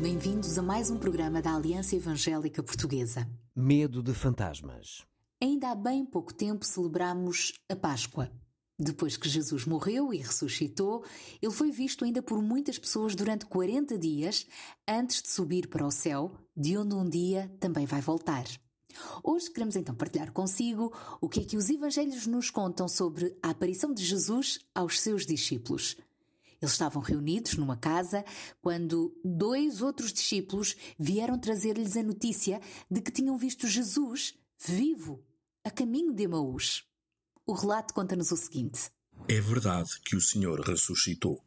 bem-vindos a mais um programa da Aliança Evangélica Portuguesa. Medo de fantasmas. Ainda há bem pouco tempo celebramos a Páscoa. Depois que Jesus morreu e ressuscitou, ele foi visto ainda por muitas pessoas durante 40 dias antes de subir para o céu, de onde um dia também vai voltar. Hoje queremos então partilhar consigo o que é que os evangelhos nos contam sobre a aparição de Jesus aos seus discípulos. Eles estavam reunidos numa casa quando dois outros discípulos vieram trazer-lhes a notícia de que tinham visto Jesus vivo a caminho de Emaús. O relato conta-nos o seguinte: É verdade que o Senhor ressuscitou.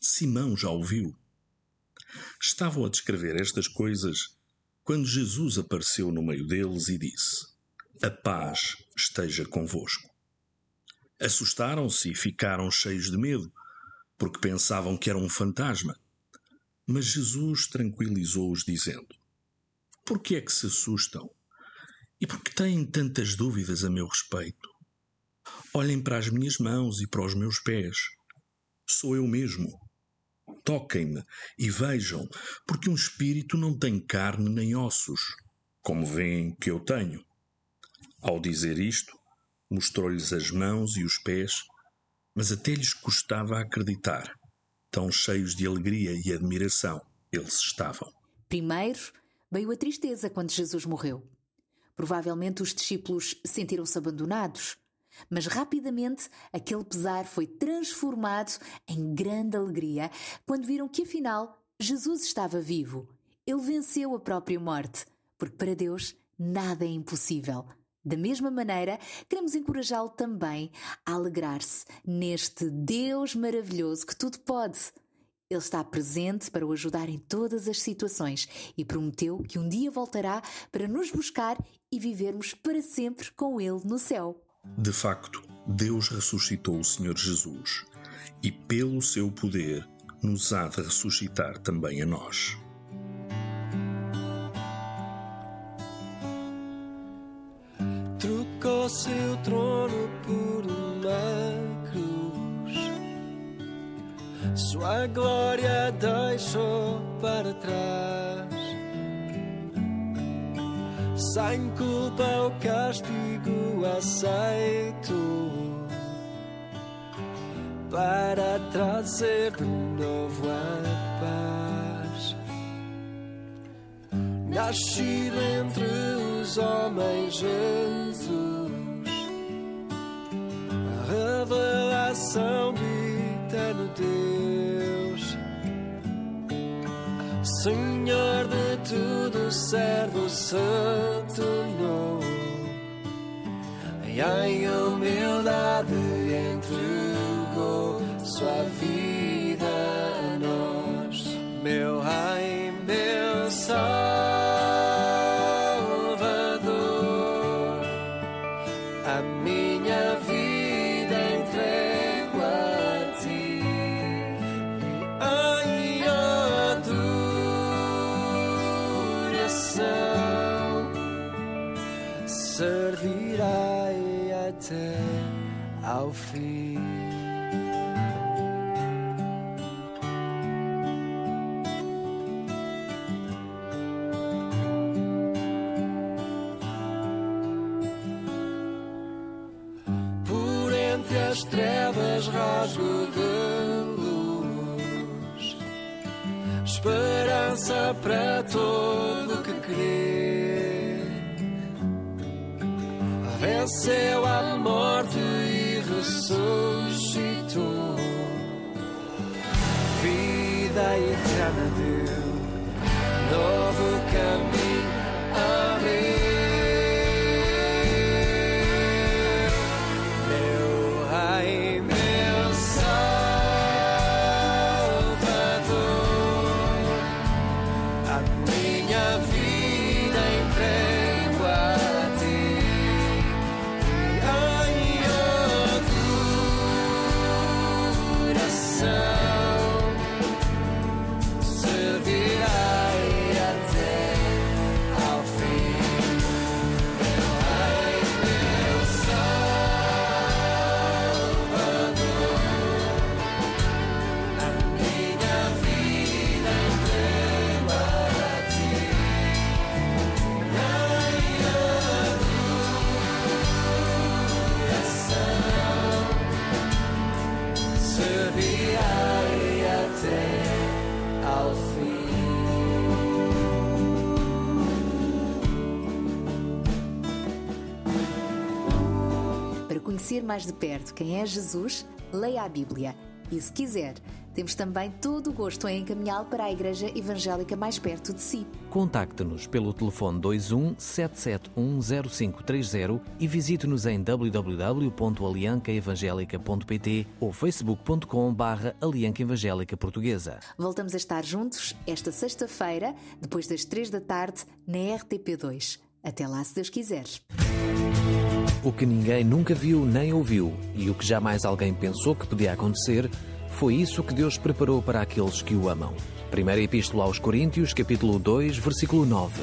Simão já ouviu. Estavam a descrever estas coisas quando Jesus apareceu no meio deles e disse: A paz esteja convosco. Assustaram-se e ficaram cheios de medo, porque pensavam que era um fantasma. Mas Jesus tranquilizou-os, dizendo: Por que é que se assustam? E por que têm tantas dúvidas a meu respeito? Olhem para as minhas mãos e para os meus pés. Sou eu mesmo. Toquem-me e vejam, porque um espírito não tem carne nem ossos, como veem que eu tenho. Ao dizer isto, mostrou-lhes as mãos e os pés, mas até lhes custava acreditar. Tão cheios de alegria e admiração eles estavam. primeiro veio a tristeza quando Jesus morreu. Provavelmente os discípulos sentiram-se abandonados, mas rapidamente aquele pesar foi transformado em grande alegria quando viram que afinal Jesus estava vivo. Ele venceu a própria morte, porque para Deus nada é impossível. Da mesma maneira, queremos encorajá-lo também a alegrar-se neste Deus maravilhoso que tudo pode. Ele está presente para o ajudar em todas as situações e prometeu que um dia voltará para nos buscar e vivermos para sempre com Ele no céu. De facto, Deus ressuscitou o Senhor Jesus e, pelo seu poder, nos há de ressuscitar também a nós. Seu trono por uma cruz, sua glória deixou para trás. Sem culpa o castigo aceito para trazer de novo a paz. Nascido entre os homens, Jesus, revelação de eterno Deus, Senhor de tudo, servo santo, e em humildade entregou sua vida Por entre as trevas rasgo de luz, esperança para todo que crê. Venceu a Vida eterna deu, novo caminho conhecer mais de perto quem é Jesus, leia a Bíblia. E se quiser, temos também todo o gosto em encaminhá-lo para a Igreja Evangélica mais perto de si. Contacte-nos pelo telefone 21 7710530 e visite-nos em www.aliancaevangelica.pt ou facebook.com barra Alianca Evangélica Portuguesa. Voltamos a estar juntos esta sexta-feira, depois das três da tarde, na RTP2. Até lá, se Deus quiser. O que ninguém nunca viu nem ouviu e o que jamais alguém pensou que podia acontecer foi isso que Deus preparou para aqueles que o amam. Primeira Epístola aos Coríntios, capítulo 2, versículo 9.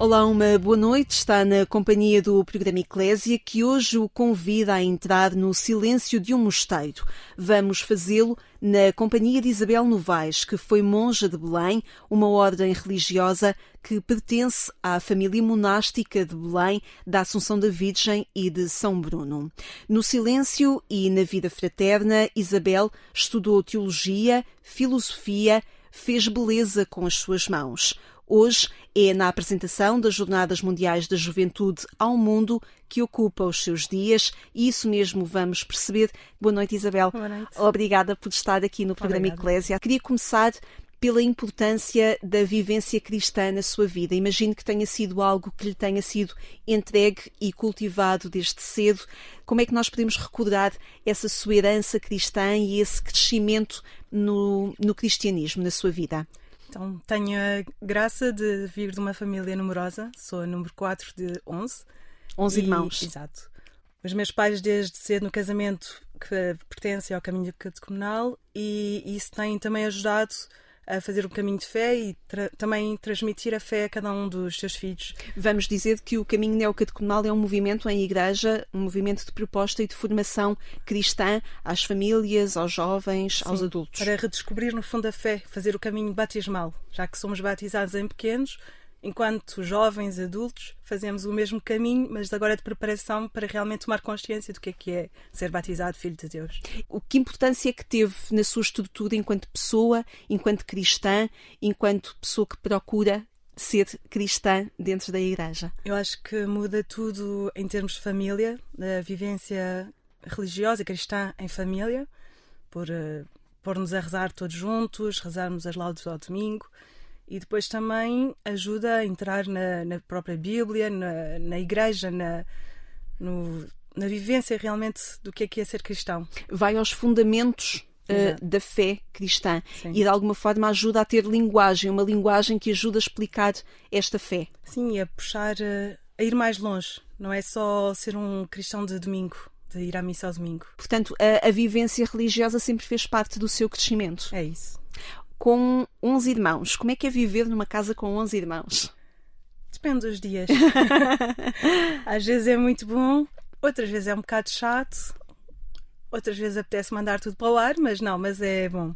Olá, uma boa noite. Está na companhia do programa Eclésia que hoje o convida a entrar no silêncio de um mosteiro. Vamos fazê-lo na companhia de Isabel Novaes, que foi monja de Belém, uma ordem religiosa que pertence à família monástica de Belém, da Assunção da Virgem e de São Bruno. No silêncio e na vida fraterna, Isabel estudou teologia, filosofia, fez beleza com as suas mãos. Hoje é na apresentação das Jornadas Mundiais da Juventude ao Mundo que ocupa os seus dias e isso mesmo vamos perceber. Boa noite, Isabel. Boa noite. Obrigada por estar aqui no programa Obrigada. Eclésia. Queria começar pela importância da vivência cristã na sua vida. Imagino que tenha sido algo que lhe tenha sido entregue e cultivado desde cedo. Como é que nós podemos recordar essa sua herança cristã e esse crescimento no, no cristianismo na sua vida? Então, tenho a graça de vir de uma família numerosa, sou a número 4 de 11. 11 E- irmãos. Exato. Os meus pais, desde cedo no casamento, que pertencem ao caminho catecumenal e isso tem também ajudado a fazer um caminho de fé e tra- também transmitir a fé a cada um dos seus filhos. Vamos dizer que o Caminho Neocatecumenal é um movimento em igreja, um movimento de proposta e de formação cristã às famílias, aos jovens, aos Sim, adultos. Para redescobrir, no fundo, a fé, fazer o caminho batismal, já que somos batizados em pequenos, enquanto jovens, adultos, fazemos o mesmo caminho, mas agora de preparação para realmente tomar consciência do que é que é ser batizado filho de Deus. O que importância que teve na sua estrutura enquanto pessoa, enquanto cristã, enquanto pessoa que procura ser cristã dentro da igreja? Eu acho que muda tudo em termos de família, da vivência religiosa cristã em família, por eh, pôr-nos a rezar todos juntos, rezarmos as laudes ao domingo. E depois também ajuda a entrar na, na própria Bíblia, na, na igreja, na, no- na vivência realmente do que é que é ser cristão. Vai aos fundamentos Exato. da fé cristã Sim. e de alguma forma ajuda a ter linguagem, uma linguagem que ajuda a explicar esta fé. Sim, e a puxar, eh, a ir mais longe. Não é só ser um cristão de domingo, de ir à missa ao domingo. Portanto, a, a vivência religiosa sempre fez parte do seu crescimento. É isso. Com 11 irmãos, como é que é viver numa casa com 11 irmãos? Depende dos dias. Às vezes é muito bom, outras vezes é um bocado chato, outras vezes apetece mandar tudo para o ar, mas não, mas é bom.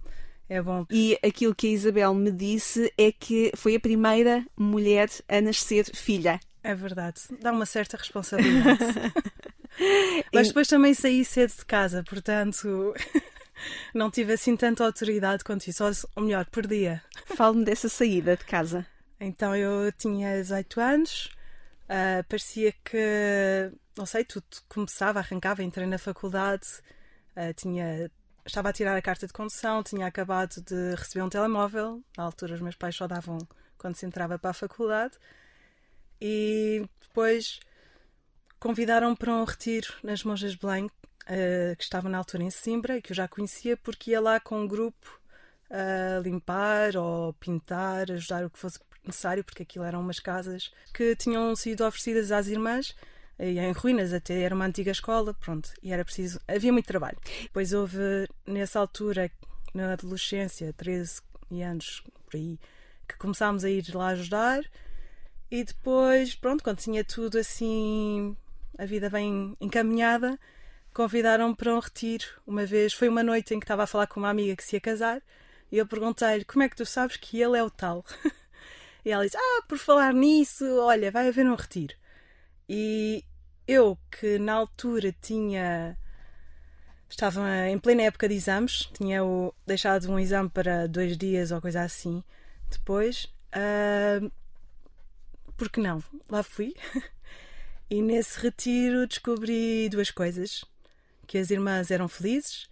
É bom. E aquilo que a Isabel me disse é que foi a primeira mulher a nascer filha. É verdade. Dá uma certa responsabilidade. mas depois também saí cedo de casa, portanto não tive assim tanta autoridade quanto isso. Ou melhor, perdia. Fale-me dessa saída de casa. Então eu tinha 18 anos, ah, parecia que, não sei, tudo começava, arrancava, entrei na faculdade, ah, tinha, estava a tirar a carta de condução, tinha acabado de receber um telemóvel, na altura os meus pais só davam quando se entrava para a faculdade, e depois convidaram-me para um retiro nas Monjas de Ah, que estava na altura em Simbra, e que eu já conhecia porque ia lá com um grupo a limpar ou pintar, ajudar o que fosse necessário, porque aquilo eram umas casas que tinham sido oferecidas às irmãs e em ruínas até era uma antiga escola, pronto, e era preciso, havia muito trabalho. Depois houve nessa altura, na adolescência, 13 anos por aí, que começámos a ir lá ajudar e depois, pronto, quando tinha tudo assim, a vida bem encaminhada, convidaram-me para um retiro. Uma vez, foi uma noite em que estava a falar com uma amiga que se ia casar e eu perguntei-lhe como é que tu sabes que ele é o tal? e ela disse: Ah, por falar nisso, olha, vai haver um retiro. E eu, que na altura tinha. Estava em plena época de exames, tinha deixado um exame para dois dias ou coisa assim. Depois, ah, por que não? Lá fui. E nesse retiro descobri duas coisas: que as irmãs eram felizes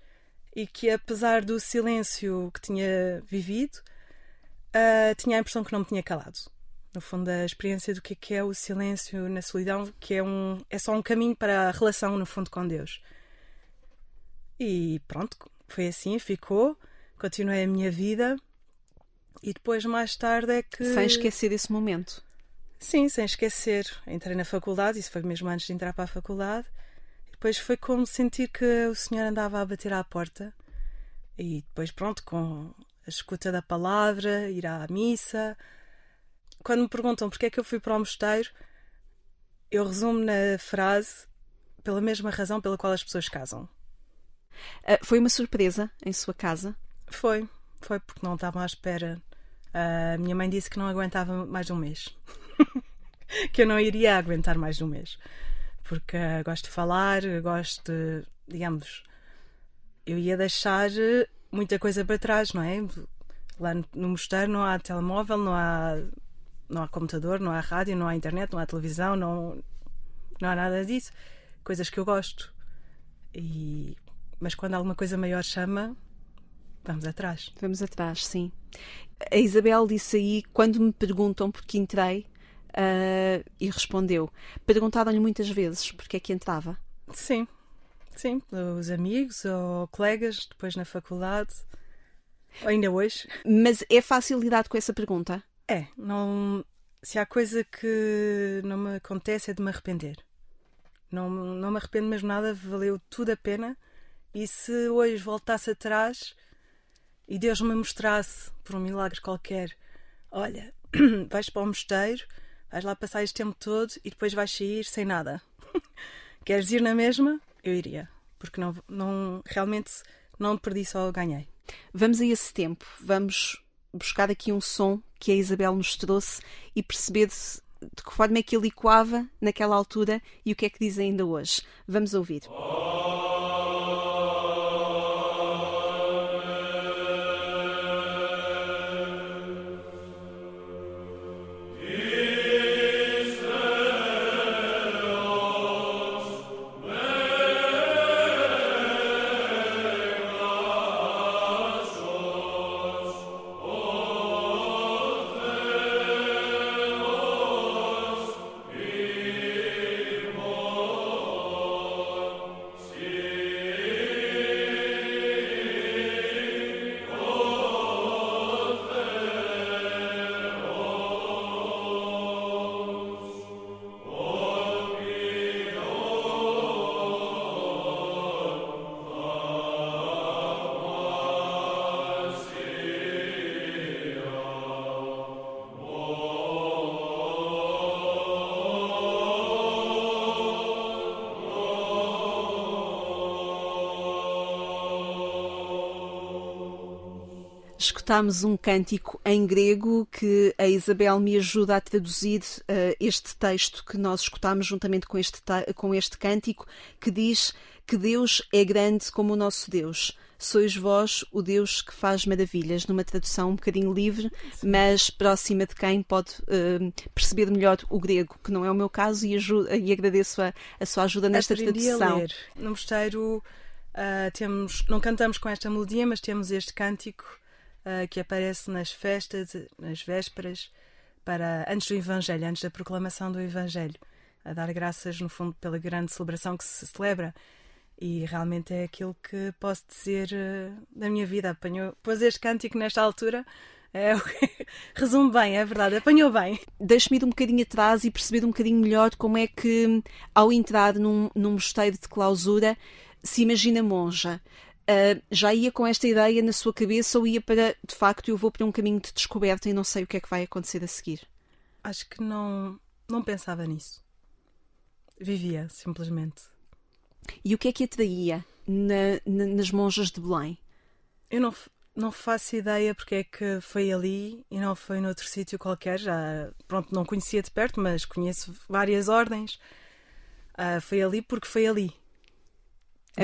e que, apesar do silêncio que tinha vivido, ah, tinha a impressão que não me tinha calado. No fundo, a experiência do que é, que é o silêncio na solidão, que é, um, é só um caminho para a relação, no fundo, com Deus. E pronto, foi assim, ficou. Continuei a minha vida. E depois, mais tarde, é que. Sem esquecer desse momento. Sim, sem esquecer. Entrei na faculdade, isso foi mesmo antes de entrar para a faculdade. Depois foi como sentir que o Senhor andava a bater à porta. E depois, pronto, com a escuta da palavra, ir à missa. Quando me perguntam porque é que eu fui para o mosteiro, eu resumo na frase pela mesma razão pela qual as pessoas casam. Ah, foi uma surpresa em sua casa? Foi, foi porque não estavam à espera. A minha mãe disse que não aguentava mais de um mês. que eu não iria aguentar mais de um mês. Porque ah, gosto de falar, gosto de, digamos, eu ia deixar eh, muita coisa para trás, não é? Lá no, no mosteiro não há telemóvel, não há, não há computador, não há rádio, não há internet, não há televisão, não, não há nada disso. Coisas que eu gosto. E, mas quando alguma coisa maior chama, vamos atrás. Vamos atrás, sim. A Isabel disse aí, quando me perguntam porque entrei, ah, e respondeu. Perguntaram-lhe muitas vezes porque é que entrava. Sim, sim, os amigos ou colegas depois na faculdade, ainda hoje. Mas é fácil lidar com essa pergunta? É, não. Se há coisa que não me acontece é de me arrepender. Não, não me arrependo mesmo nada, valeu tudo a pena. E se hoje voltasse atrás e Deus me mostrasse, por um milagre qualquer, olha, vais para o mosteiro, vais lá passar este tempo todo e depois vais sair sem nada. Queres ir na mesma? Eu iria. Porque não, não, realmente não perdi, só ganhei. Vamos a esse tempo, vamos buscar aqui um som que a Isabel nos trouxe e perceber de, de que forma é que ele ecoava naquela altura e o que é que diz ainda hoje. Vamos ouvir. Escutámos um cântico em grego que a Isabel me ajuda a traduzir uh, este texto que nós escutámos juntamente com este, com este cântico, que diz que Deus é grande como o nosso Deus. Sois vós o Deus que faz maravilhas, numa tradução um bocadinho livre, mas próxima de quem pode uh, perceber melhor o grego, que não é o meu caso, e, ajuda, e agradeço a, a, sua ajuda nesta Aprendi tradução. A ler. No mosteiro uh, temos, não cantamos com esta melodia, mas temos este cântico uh, que aparece nas festas, nas vésperas, para antes do Evangelho, antes da proclamação do Evangelho, a dar graças, no fundo, pela grande celebração que se celebra. E realmente é aquilo que posso dizer uh, da minha vida. Apanhou, pôs este cântico nesta altura. É, resume bem, é verdade, apanhou bem. Deixe-me ir um bocadinho atrás e perceber um bocadinho melhor como é que, ao entrar num, num mosteiro de clausura, se imagina monja. Uh, já ia com esta ideia na sua cabeça ou ia para, de facto, eu vou para um caminho de descoberta e não sei o que é que vai acontecer a seguir? Acho que não, não pensava nisso. Vivia, simplesmente. E o que é que atraía na- na- nas monjas de Belém? Eu não, não faço ideia porque é que foi ali e não foi noutro sítio qualquer. Já, pronto, não conhecia de perto, mas conheço várias ordens. Ah, foi ali porque foi ali.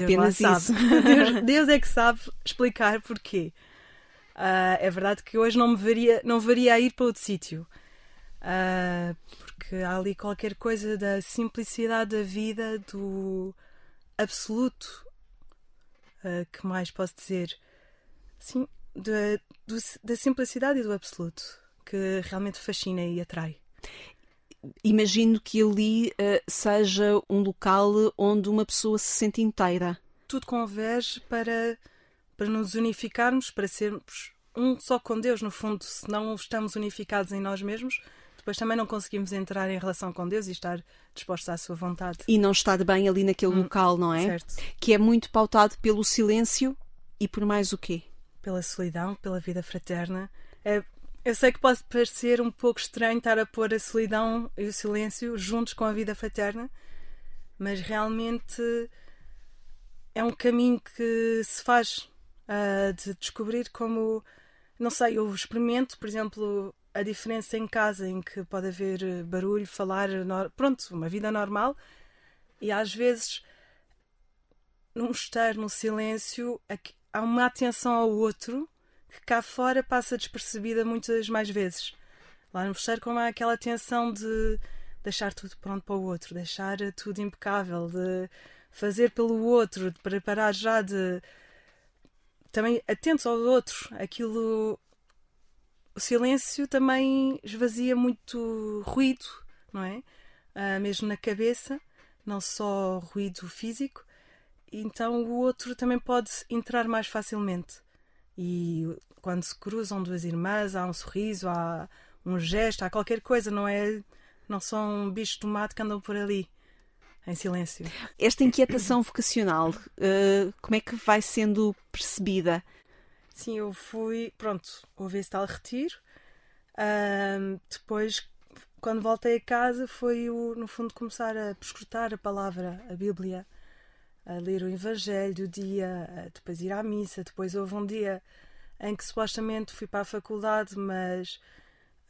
Deus Apenas isso. Deus, Deus é que sabe explicar porquê. Ah, é verdade que hoje não me veria, não veria a ir para outro sítio. Ah, porque há ali qualquer coisa da simplicidade da vida, do absoluto. Ah, que mais posso dizer? Sim, da, do- da simplicidade e do absoluto, que realmente fascina e atrai. Imagino que ali eh, seja um local onde uma pessoa se sente inteira. Tudo converge para, para nos unificarmos, para sermos um só com Deus, no fundo. Se não estamos unificados em nós mesmos, depois também não conseguimos entrar em relação com Deus e estar dispostos à sua vontade. E não estar bem ali naquele local, não é? Certo. Que é muito pautado pelo silêncio e por mais o quê? Pela solidão, pela vida fraterna. É, eu sei que pode parecer um pouco estranho estar a pôr a solidão e o silêncio juntos com a vida fraterna, mas realmente é um caminho que se faz ah, de descobrir como, não sei, eu experimento, por exemplo, a diferença em casa em que pode haver barulho, falar, pronto, uma vida normal, e às vezes num estar no silêncio aqui- há uma atenção ao outro que cá fora passa despercebida muitas mais vezes. Lá no mosteiro, como há aquela atenção de deixar tudo pronto para o outro, deixar tudo impecável, de fazer pelo outro, de preparar já de também atentos ao outro. Aquilo o silêncio também esvazia muito ruído, não é? Ah, mesmo na cabeça, não só ruído físico. Então o outro também pode entrar mais facilmente. E quando se cruzam duas irmãs, há um sorriso, há um gesto, há qualquer coisa, não é? Não são bichos de mato que andam por ali em silêncio. Esta inquietação vocacional, eh, como é que vai sendo percebida? Sim, eu fui, pronto, houve esse tal retiro. Ahm, depois, quando voltei a casa, foi o, no fundo começar a prescrutar a palavra, a Bíblia, a ler o Evangelho do dia, depois ir à missa. Depois houve um dia em que supostamente fui para a faculdade, mas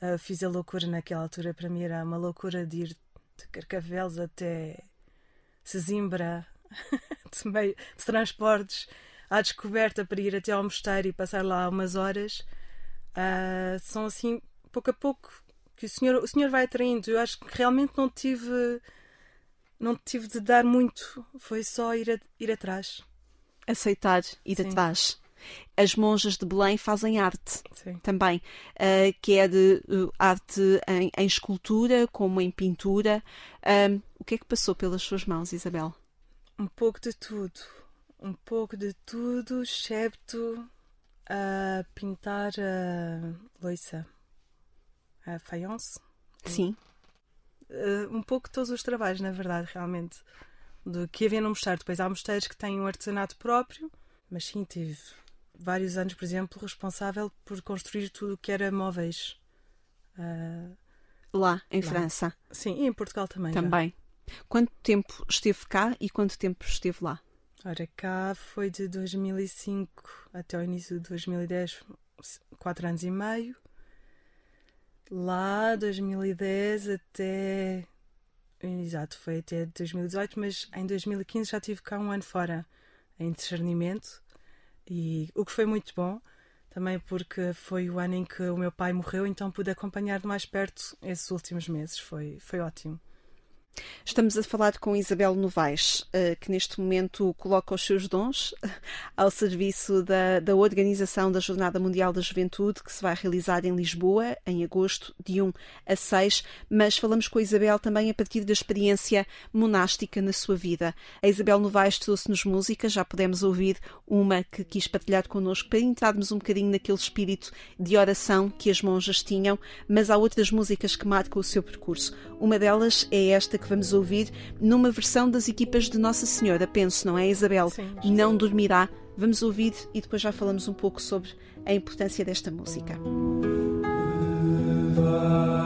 ah, fiz a loucura naquela altura. Para mim era uma loucura de ir de Carcavelos até Sesimbra, de, meio, de transportes à descoberta para ir até ao mosteiro e passar lá umas horas. Ah, são assim, pouco a pouco, que o senhor, o senhor vai atraindo. Eu acho que realmente não tive, não tive de dar muito, foi só ir, a- ir atrás. Aceitar, ir Sim. atrás. As monjas de Belém fazem arte Sim. também, eh, que é de eh, arte em, em escultura, como em pintura. O que é que passou pelas suas mãos, Isabel? Um pouco de tudo. Um pouco de tudo, excepto a pintar a loiça. A faience. Sim. Uh, um pouco todos os trabalhos, na verdade, realmente. Do que havia no mosteiro. Depois há mosteiros que têm um artesanato próprio, mas sim, tive vários anos, por exemplo, responsável por construir tudo o que era móveis. Uh, Lá, em Lá. França, sim, e em Portugal também. já. também. Quanto tempo esteve cá e quanto tempo esteve lá? Ora, cá foi de 2005 até o início de 2010, quatro anos e meio. Lá, 2010 até. Exato, foi até 2018, mas em 2015 já tive cá um ano fora em discernimento, e o que foi muito bom, também porque foi o ano em que o meu pai morreu, então pude acompanhar de mais perto esses últimos meses. Foi, foi ótimo. Estamos a falar com Isabel Novaes, eh, que neste momento coloca os seus dons ao serviço da, da organização da Jornada Mundial da Juventude, que se vai realizar em Lisboa, em agosto, de 1 a 6. Mas falamos com a Isabel também a partir da experiência monástica na sua vida. A Isabel Novaes trouxe-nos música, já pudemos ouvir uma que quis partilhar connosco para entrarmos um bocadinho naquele espírito de oração que as monjas tinham, mas há outras músicas que marcam o seu percurso. Uma delas é esta que vamos ouvir numa versão das equipas de Nossa Senhora, penso, não é, Isabel? Sim. Não dormirá. Vamos ouvir e depois já falamos um pouco sobre a importância desta música. os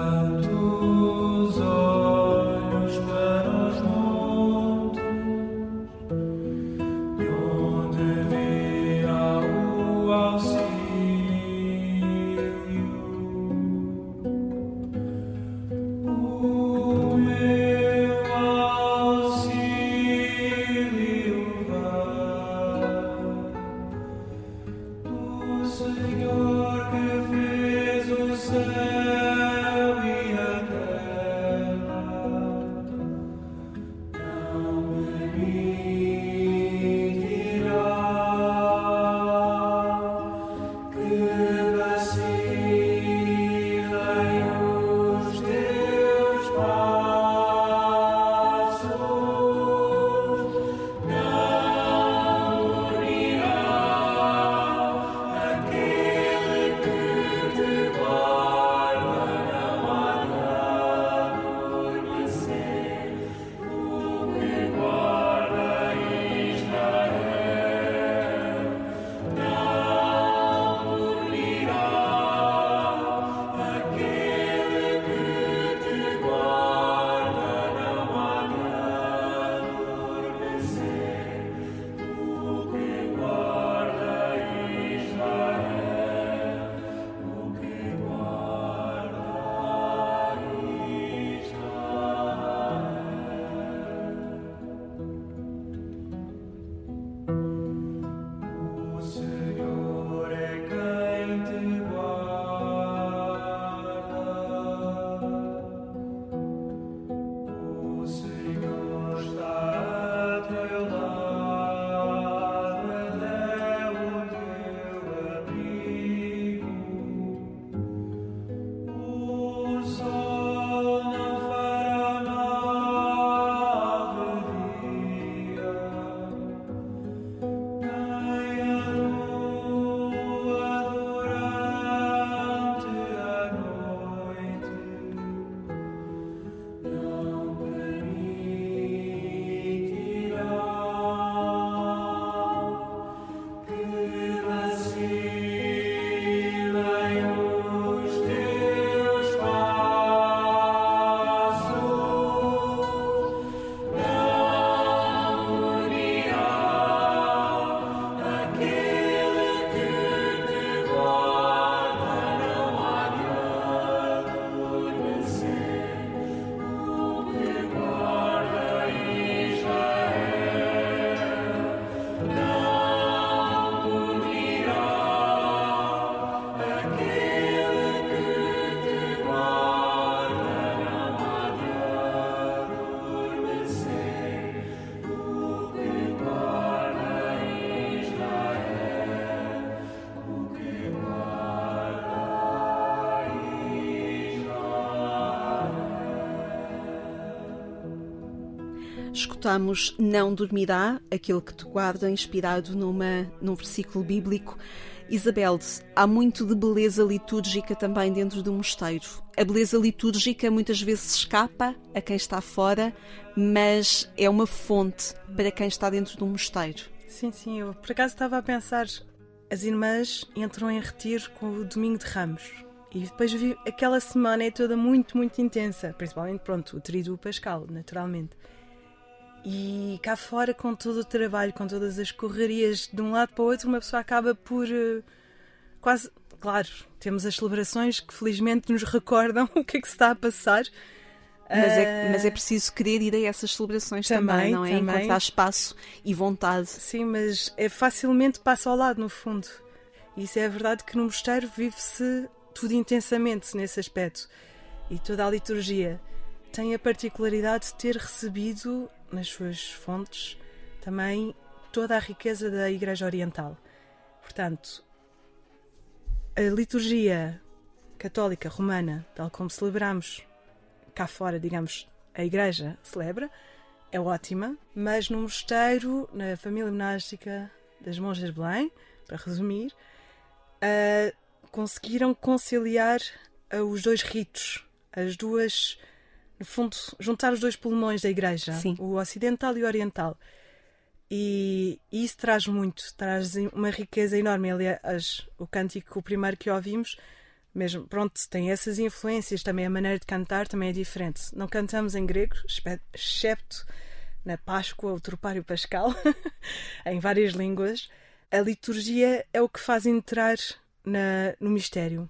Escutamos Não Dormirá, aquele que te guarda, inspirado numa, num versículo bíblico. Isabel, há muito de beleza litúrgica também dentro do mosteiro. A beleza litúrgica muitas vezes escapa a quem está fora, mas é uma fonte para quem está dentro do mosteiro. Sim, sim, eu por acaso estava a pensar, as irmãs entram em retiro com o Domingo de Ramos. E depois vi aquela semana é toda muito, muito intensa, principalmente, pronto, o tríduo pascal, naturalmente. E cá fora, com todo o trabalho, com todas as correrias de um lado para o outro, uma pessoa acaba por eh, quase. Claro, temos as celebrações que felizmente nos recordam o que é que se está a passar. Mas é, Ah, mas é preciso querer ir a essas celebrações também, Também, não é? também. Encontrar espaço e vontade. Sim, mas é facilmente passa ao lado, no fundo. Isso é verdade que no mosteiro vive-se tudo intensamente nesse aspecto. E toda a liturgia tem a particularidade de ter recebido nas suas fontes também toda a riqueza da Igreja Oriental. Portanto, a liturgia católica romana, tal como celebramos cá fora, digamos, a Igreja celebra, é ótima, mas no mosteiro, na família monástica das Monjas de Belém, para resumir, ah, conseguiram conciliar ah, os dois ritos, as duas, no fundo, juntar os dois pulmões da Igreja, Sim. o ocidental e o oriental. E, e isso traz muito, traz uma riqueza enorme. Aliás, o cântico, o primeiro que ouvimos, mesmo, pronto, tem essas influências, também a maneira de cantar também é diferente. Não cantamos em grego, excepto na Páscoa, o Tropário Pascal, em várias línguas. A liturgia é o que faz entrar na, no mistério.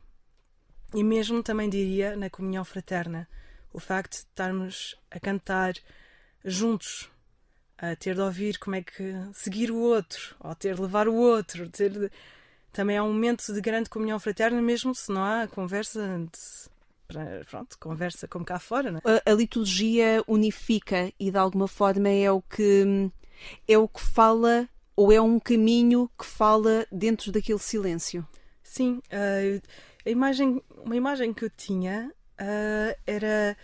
E mesmo também diria na comunhão fraterna. O facto de estarmos a cantar juntos, a ter de ouvir como é que seguir o outro, ou ter de levar o outro, ter de- também é um momento de grande comunhão fraterna, mesmo se não há conversa de, pronto, conversa como cá fora, né? A, a liturgia unifica e de alguma forma é o que é o que fala ou é um caminho que fala dentro daquele silêncio. Sim, ah, a imagem, uma imagem que eu tinha ah, era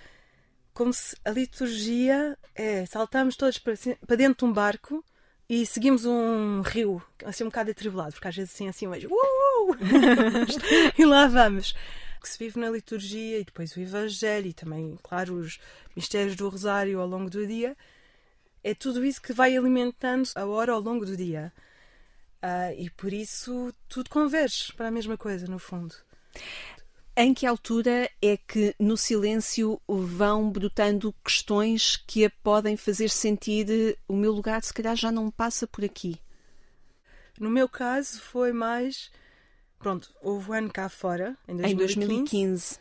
como se a liturgia é saltamos todos para, para dentro de um barco e seguimos um rio, assim um bocado atribulado, porque às vezes assim, assim, mas e lá vamos. Que se vive na liturgia e depois o Evangelho e também, claro, os mistérios do Rosário ao longo do dia. É tudo isso que vai alimentando a hora ao longo do dia. Ah, e por isso tudo converge para a mesma coisa, no fundo. Em que altura é que no silêncio vão brotando questões que a podem fazer sentir o meu lugar se calhar já não passa por aqui? No meu caso foi mais. Pronto, houve um ano cá fora, em 2015, Em 2015.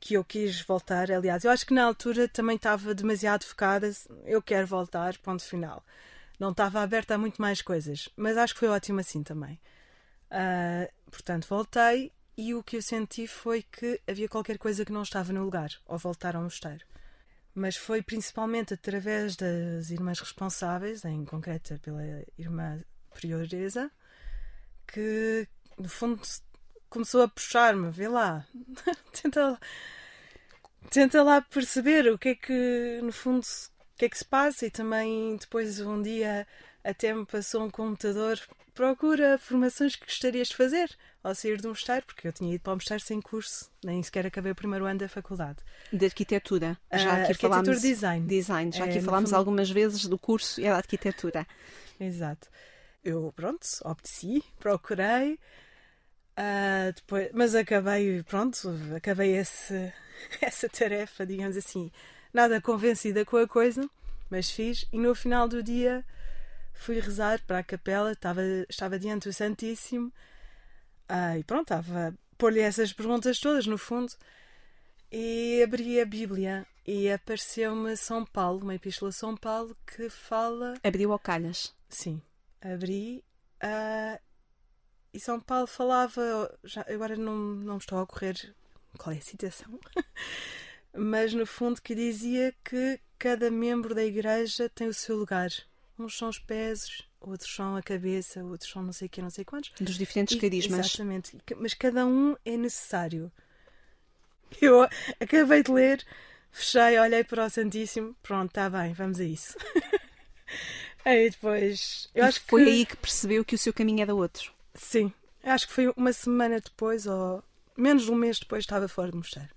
que eu quis voltar. Aliás, eu acho que na altura também estava demasiado focada. Eu quero voltar, ponto final. Não estava aberta a muito mais coisas, mas acho que foi ótimo assim também. Ah, portanto, voltei e o que eu senti foi que havia qualquer coisa que não estava no lugar ao voltar ao mosteiro. Mas foi principalmente através das irmãs responsáveis, em concreto pela irmã prioresa, que no fundo começou a puxar-me, vê lá, tenta, tenta lá perceber o que é que no fundo o que é que se passa e também depois um dia até me passou um computador procura formações que gostarias de fazer ao sair do mosteiro, porque eu tinha ido para o mosteiro sem curso, nem sequer acabei o primeiro ano da faculdade. De arquitetura. Ah, Já aqui arquitetura falámos. design. Design. Já É, aqui no falámos algumas vezes do curso e da arquitetura. Exato. Eu, pronto, obedeci, procurei, ah, depois, mas acabei, pronto, acabei esse, essa tarefa, digamos assim, nada convencida com a coisa, mas fiz e no final do dia fui rezar para a capela, estava, estava diante do Santíssimo ah, e pronto, estava a pôr-lhe essas perguntas todas, no fundo, e abri a Bíblia e apareceu-me São Paulo, uma epístola a São Paulo que fala Abriu ao calhas. Sim, abri ah, e São Paulo falava, já, agora não, não me estou a ocorrer qual é a citação, mas no fundo que dizia que cada membro da igreja tem o seu lugar. Uns são os pés, outros são a cabeça, outros são não sei o que, não sei quantos. Dos diferentes E- carismas. Exatamente, mas cada um é necessário. Eu acabei de ler, Fechei, olhei para o Santíssimo, pronto, está bem, vamos a isso. aí depois. Eu E acho foi que, aí que percebeu que o seu caminho era outro. Sim, acho que foi uma semana depois, ou menos de um mês depois, estava fora do mosteiro.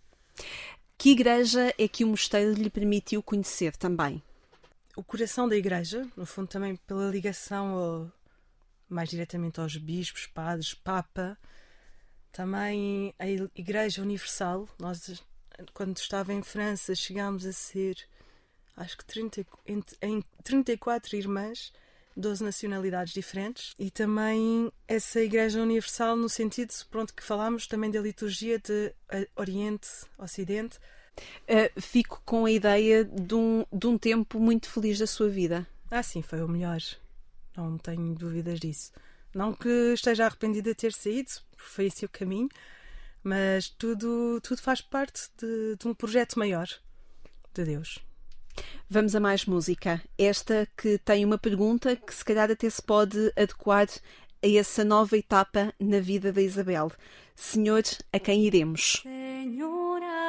Que igreja é que o mosteiro lhe permitiu conhecer também? O coração da igreja, no fundo, também pela ligação ao- mais diretamente aos bispos, padres, papa, também a Igreja Universal. Nós, quando estava em França, chegámos a ser, acho que 30, e- ent- em 34 irmãs, 12 nacionalidades diferentes. E também essa Igreja Universal, no sentido, pronto, que falámos também da liturgia de eh, Oriente, Ocidente. Uh, fico com a ideia de um, de um tempo muito feliz da sua vida. Ah, sim, foi o melhor. Não tenho dúvidas disso. Não que esteja arrependida de ter saído, porque foi esse o caminho, mas tudo, tudo faz parte de, de um projeto maior de Deus. Vamos a mais música. Esta que tem uma pergunta que se calhar até se pode adequar a essa nova etapa na vida da Isabel. Senhor, a quem iremos? Señor,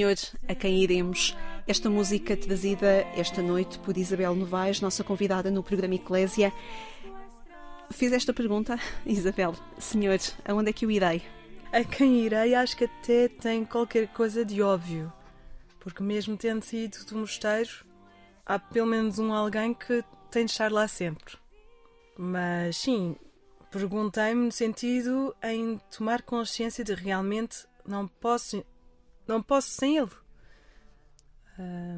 Senhor, a quem iremos? Esta música trazida esta noite por Isabel Novaes, nossa convidada no programa Eclésia. Fiz esta pergunta, Isabel. Senhor, aonde é que eu irei? A quem irei, acho que até tem qualquer coisa de óbvio, porque mesmo tendo saído do mosteiro, há pelo menos um alguém que tem de estar lá sempre. Mas sim, perguntei-me no sentido em tomar consciência de realmente não posso, não posso sem ele.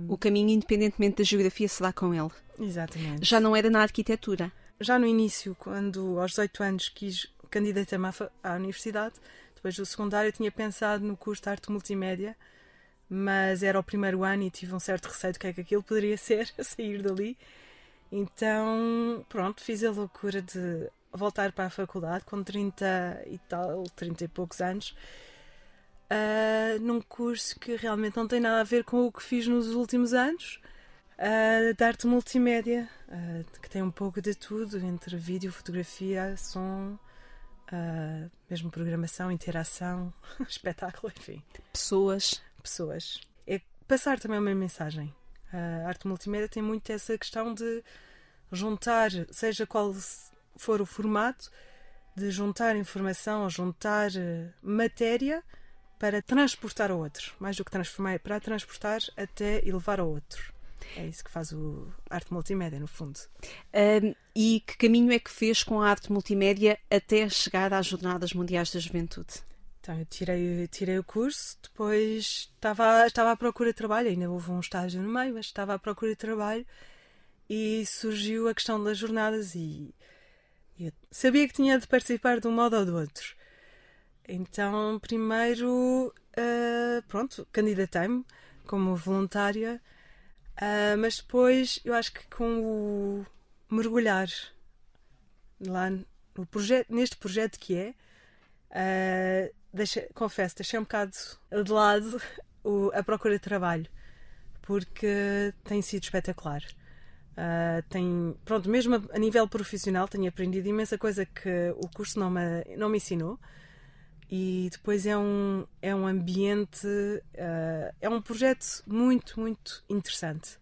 O caminho, independentemente da geografia, se dá com ele. exatamente. Já não era na arquitetura. já no início, quando aos 18 anos quis candidatar-me à, à universidade, depois do secundário eu tinha pensado no curso de arte multimédia, mas era o primeiro ano e tive um certo receio do que é que aquilo poderia ser, a sair dali. Então, pronto, fiz a loucura de voltar para a faculdade com 30 e tal, 30 e poucos anos, ah, num curso que realmente não tem nada a ver com o que fiz nos últimos anos, ah, de arte multimédia, ah, que tem um pouco de tudo, entre vídeo, fotografia, som, mesmo programação, interação, espetáculo, enfim, Pessoas. pessoas. É passar também uma mensagem. A arte multimédia tem muito essa questão de juntar, seja qual for o formato, de juntar informação juntar matéria para transportar ao outro. Mais do que transformar, para transportar até e levar ao outro. É isso que faz o arte multimédia, no fundo. Ahm, e que caminho é que fez com a arte multimédia até chegar às Jornadas Mundiais da Juventude? Então, eu tirei, tirei o curso, depois estava, estava à procura de trabalho, ainda houve um estágio no meio, mas estava à procura de trabalho e surgiu a questão das jornadas e eu sabia que tinha de participar de um modo ou do outro. Então, primeiro, ah, pronto, candidatei-me como voluntária, ah, mas depois eu acho que com o mergulhar lá no projeto, neste projeto que é, ah, deixa- confesso, deixei um bocado de lado o- a procura de trabalho. porque tem sido espetacular. Ah, tem, pronto, mesmo a, a nível profissional, tenho aprendido imensa coisa que o curso não me, não me ensinou. E depois é um, é um ambiente, ah, é um projeto muito, muito interessante.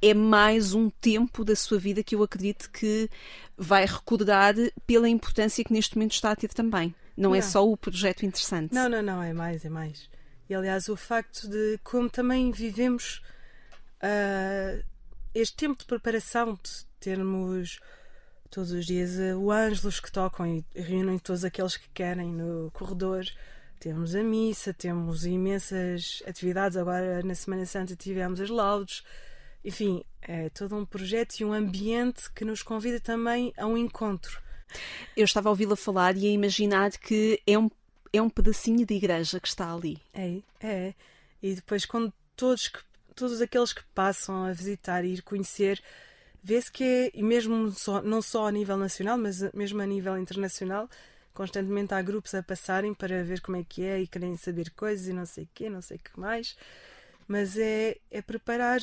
É mais um tempo da sua vida que eu acredito que vai recordar pela importância que neste momento está a ter também. Não, é só o projeto interessante. Não, não, não, é mais, é mais. E aliás, o facto de como também vivemos ah, este tempo de preparação, de termos todos os dias ah, o Ângelos que tocam e reúnem todos aqueles que querem no corredor. Temos a missa, temos imensas atividades. Agora, na Semana Santa, tivemos as laudes. Enfim, é todo um projeto e um ambiente que nos convida também a um encontro. Eu estava a ouvi-la falar e a imaginar que é um, é um pedacinho de igreja que está ali. É, é. E depois, quando todos, que- todos aqueles que passam a visitar e ir conhecer, vê-se que e mesmo só, não só a nível nacional, mas mesmo a nível internacional, constantemente há grupos a passarem para ver como é que é e querem saber coisas e não sei o quê, não sei o que mais. Mas é, é preparar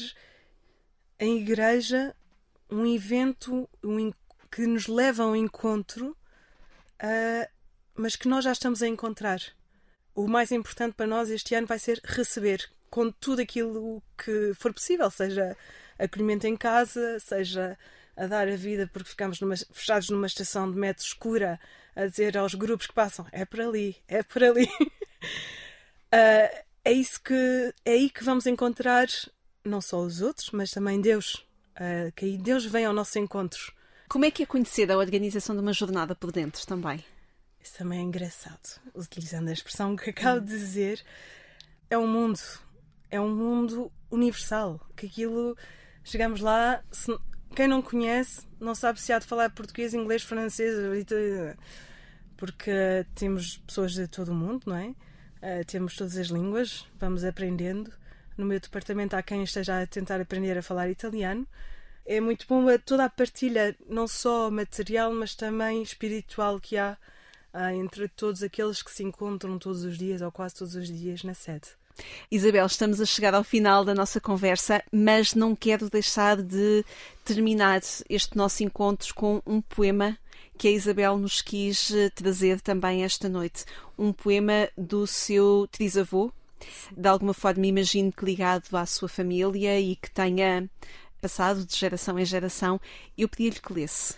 em igreja um evento um que nos leva a um encontro, ah, mas que nós já estamos a encontrar o mais importante para nós este ano vai ser receber com tudo aquilo que for possível, seja acolhimento em casa, seja a dar a vida porque ficamos numa- fechados numa estação de metro escura a dizer aos grupos que passam é por ali, é por ali. Ah, é isso que é aí que vamos encontrar não só os outros, mas também Deus. Ah, que aí Deus vem ao nosso encontro. Como é que é conhecer a organização de uma jornada por dentro também? Isso também é engraçado, utilizando a expressão que acabo de dizer. É um mundo, é um mundo universal. Que aquilo, chegamos lá, se- quem não conhece, não sabe se há de falar português, inglês, francês, porque temos pessoas de todo o mundo, não é? Eh, temos todas as línguas, vamos aprendendo. No meu departamento há quem esteja a tentar aprender a falar italiano. É muito bom toda a partilha, não só material, mas também espiritual que há ah, entre todos aqueles que se encontram todos os dias ou quase todos os dias na sede. Isabel, estamos a chegar ao final da nossa conversa, mas não quero deixar de terminar este nosso encontro com um poema que a Isabel nos quis eh, trazer também esta noite. Um poema do seu trisavô, de alguma forma imagino que ligado à sua família e que tenha passado de geração em geração. Eu pedi-lhe que lesse.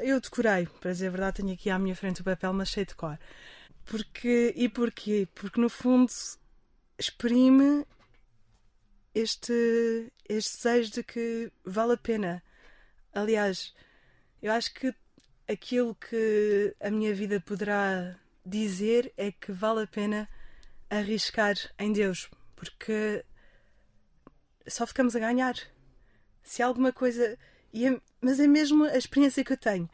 Eu decorei, para dizer a verdade, tenho aqui à minha frente o papel, mas cheio de cor. Porque, e porquê? Porque no fundo exprime este, este desejo de que vale a pena. Aliás, eu acho que aquilo que a minha vida poderá dizer é que vale a pena arriscar em Deus, porque só ficamos a ganhar. Se alguma coisa. é- mas é mesmo a experiência que eu tenho.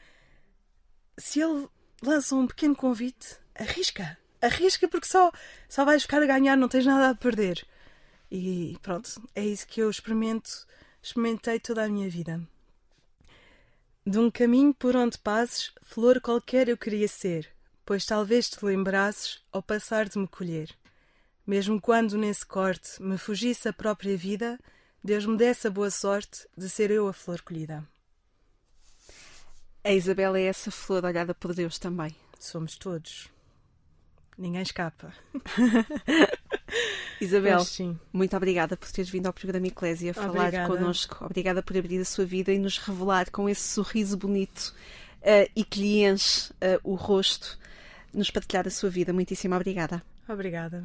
Se ele lança um pequeno convite, arrisca. Arrisca porque só, só vais ficar a ganhar, não tens nada a perder. E pronto, é isso que eu experimento, experimentei toda a minha vida. De um caminho por onde passes, flor qualquer eu queria ser, pois talvez te lembrasses ao passar de me colher. Mesmo quando nesse corte me fugisse a própria vida, Deus me desse a boa sorte de ser eu a flor colhida. A Isabel é essa flor olhada por Deus também. Somos todos. Ninguém escapa. Isabel, Mas muito obrigada por teres vindo ao programa Eclésia falar Obrigada. connosco. Obrigada por abrir a sua vida e nos revelar com esse sorriso bonito eh, e que lhe enche eh, o rosto, nos partilhar a sua vida. Muitíssimo obrigada. Obrigada.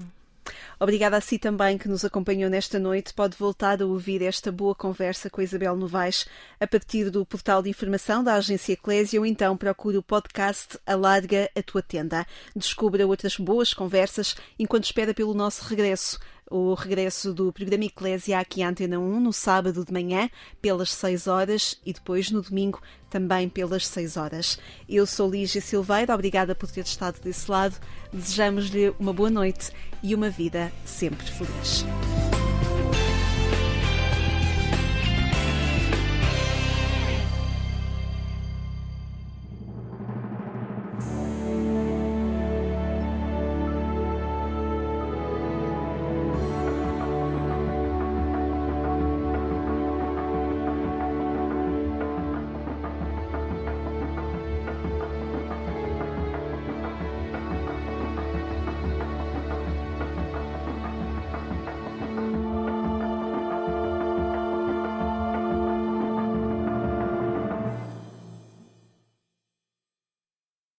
Obrigada a si também que nos acompanhou nesta noite. Pode voltar a ouvir esta boa conversa com Isabel Novaes a partir do portal de informação da Agência Eclésia ou então procure o podcast Alarga a Tua Tenda. Descubra outras boas conversas enquanto espera pelo nosso regresso. O regresso do programa Eclésia aqui à Antena 1 no sábado de manhã pelas 6 horas e depois no domingo também pelas 6 horas. Eu sou Lígia Silveira, obrigada por ter estado desse lado. Desejamos-lhe uma boa noite e uma vida sempre feliz.